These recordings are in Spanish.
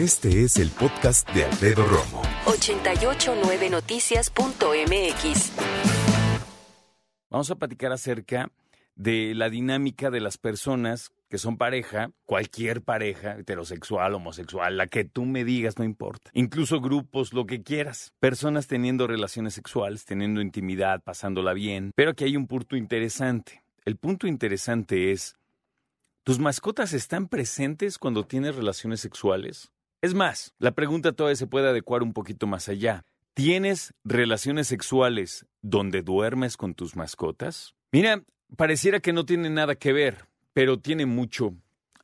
Este es el podcast de Alfredo Romo. 889noticias.mx. Vamos a platicar acerca de la dinámica de las personas que son pareja, cualquier pareja, heterosexual, homosexual, la que tú me digas, no importa. Incluso grupos, lo que quieras. Personas teniendo relaciones sexuales, teniendo intimidad, pasándola bien. Pero aquí hay un punto interesante. El punto interesante es, ¿tus mascotas están presentes cuando tienes relaciones sexuales? Es más, la pregunta todavía se puede adecuar un poquito más allá. ¿Tienes relaciones sexuales donde duermes con tus mascotas? Mira, pareciera que no tiene nada que ver, pero tiene mucho.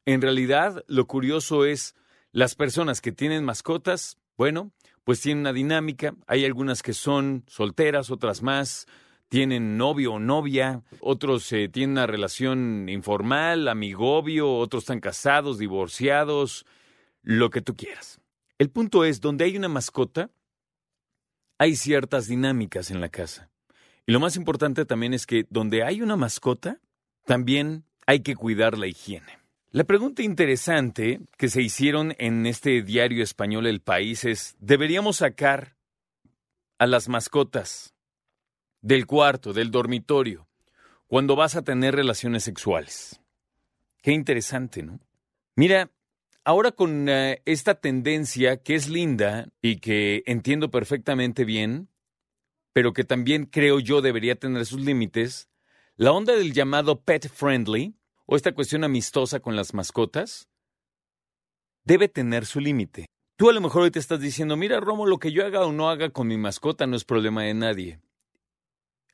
En realidad, lo curioso es, las personas que tienen mascotas, bueno, pues tienen una dinámica. Hay algunas que son solteras, otras más, tienen novio o novia, otros eh, tienen una relación informal, amigobio, otros están casados, divorciados, lo que tú quieras. El punto es, donde hay una mascota, hay ciertas dinámicas en la casa. Y lo más importante también es que donde hay una mascota, también hay que cuidar la higiene. La pregunta interesante que se hicieron en este diario español El País es, ¿deberíamos sacar a las mascotas del cuarto, del dormitorio, cuando vas a tener relaciones sexuales? Qué interesante, ¿no? Mira, ahora con eh, esta tendencia que es linda y que entiendo perfectamente bien, pero que también creo yo debería tener sus límites, la onda del llamado pet friendly, o esta cuestión amistosa con las mascotas, debe tener su límite. Tú a lo mejor hoy te estás diciendo, mira Romo, lo que yo haga o no haga con mi mascota no es problema de nadie.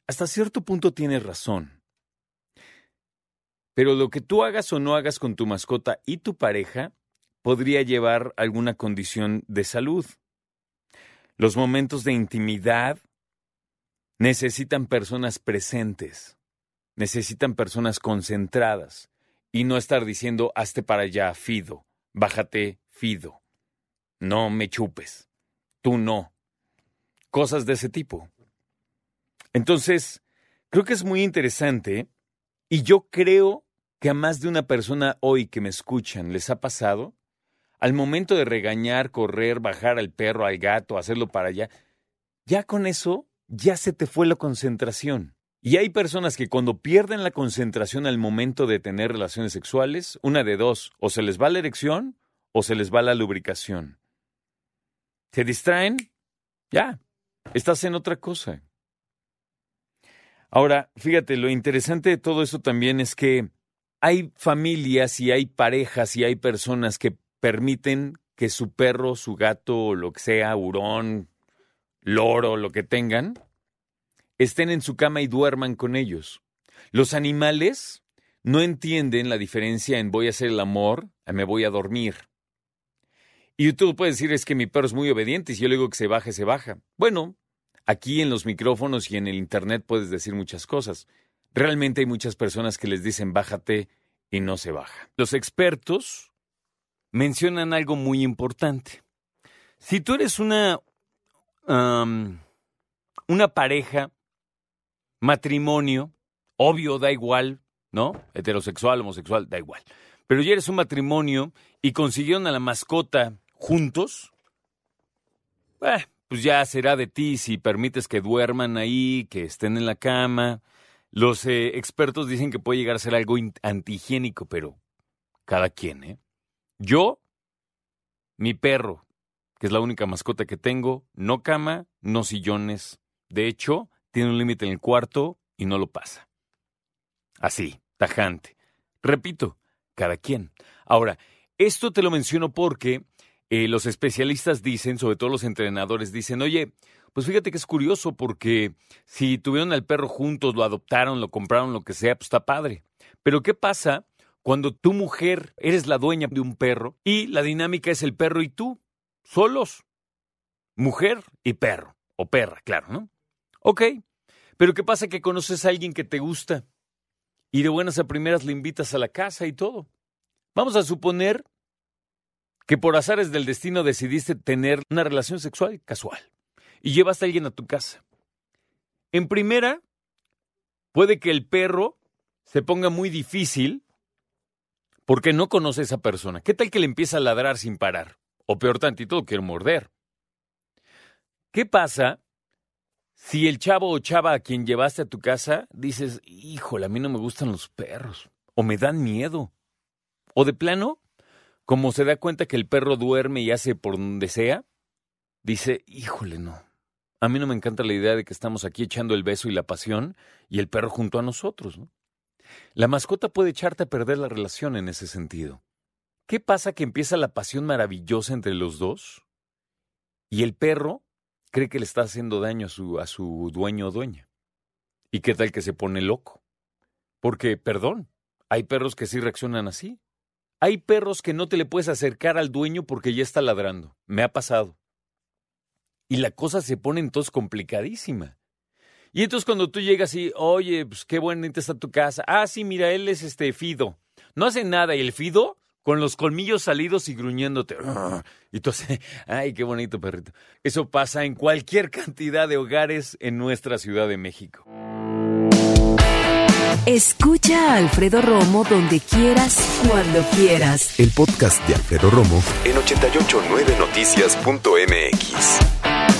Hasta cierto punto tienes razón. Pero lo que tú hagas o no hagas con tu mascota y tu pareja podría llevar alguna condición de salud. Los momentos de intimidad necesitan personas presentes, necesitan personas concentradas y no estar diciendo hazte para allá, Fido, bájate, Fido, no me chupes, tú no. Cosas de ese tipo. Entonces, creo que es muy interesante y yo creo que a más de una persona hoy que me escuchan les ha pasado, al momento de regañar, correr, bajar al perro, al gato, hacerlo para allá, ya con eso ya se te fue la concentración. Y hay personas que cuando pierden la concentración al momento de tener relaciones sexuales, una de dos, o se les va la erección o se les va la lubricación. Se distraen, ya, estás en otra cosa. Ahora, fíjate, lo interesante de todo eso también es que hay familias y hay parejas y hay personas que permiten que su perro, su gato, lo que sea, hurón, loro, lo que tengan, estén en su cama y duerman con ellos. Los animales no entienden la diferencia en voy a hacer el amor a me voy a dormir. Y tú puedes decir es que mi perro es muy obediente y si yo le digo que se baje, se baja. Bueno, aquí en los micrófonos y en el Internet puedes decir muchas cosas. Realmente hay muchas personas que les dicen bájate y no se baja. Los expertos mencionan algo muy importante. Si tú eres una, una pareja matrimonio, obvio, da igual, ¿no? Heterosexual, homosexual, da igual. Pero ya eres un matrimonio y consiguieron a la mascota juntos, eh, pues ya será de ti si permites que duerman ahí, que estén en la cama. Los eh, expertos dicen que puede llegar a ser algo antihigiénico, pero cada quien, ¿eh? Yo, mi perro, que es la única mascota que tengo, no cama, no sillones. De hecho, tiene un límite en el cuarto y no lo pasa. Así, tajante. Repito, cada quien. Ahora, esto te lo menciono porque eh, los especialistas dicen, sobre todo los entrenadores, dicen, oye, pues fíjate que es curioso porque si tuvieron al perro juntos, lo adoptaron, lo compraron, lo que sea, pues está padre. Pero ¿qué pasa cuando tu mujer eres la dueña de un perro y la dinámica es el perro y tú, solos? Mujer y perro, o perra, claro, ¿no? Ok, pero ¿qué pasa que conoces a alguien que te gusta y de buenas a primeras le invitas a la casa y todo? Vamos a suponer que por azares del destino decidiste tener una relación sexual casual y llevas a alguien a tu casa. En primera, puede que el perro se ponga muy difícil porque no conoce a esa persona. ¿Qué tal que le empieza a ladrar sin parar? O peor tantito, lo quiero morder. ¿Qué pasa si el chavo o chava a quien llevaste a tu casa dices, híjole, a mí no me gustan los perros, o me dan miedo, o de plano, como se da cuenta que el perro duerme y hace por donde sea, dice, híjole, no, a mí no me encanta la idea de que estamos aquí echando el beso y la pasión y el perro junto a nosotros. ¿no? La mascota puede echarte a perder la relación en ese sentido. ¿Qué pasa que empieza la pasión maravillosa entre los dos? Y el perro cree que le está haciendo daño a su, a su dueño o dueña. ¿Y qué tal que se pone loco? Porque, perdón, hay perros que sí reaccionan así. Hay perros que no te le puedes acercar al dueño porque ya está ladrando. Me ha pasado. Y la cosa se pone entonces complicadísima. Y entonces cuando tú llegas y, oye, pues qué bonita está tu casa. Ah, sí, mira, él es este Fido. No hace nada. Y el Fido con los colmillos salidos y gruñéndote. Y tú haces, ay, qué bonito perrito. Eso pasa en cualquier cantidad de hogares en nuestra Ciudad de México. Escucha a Alfredo Romo donde quieras, cuando quieras. El podcast de Alfredo Romo en 889noticias.mx.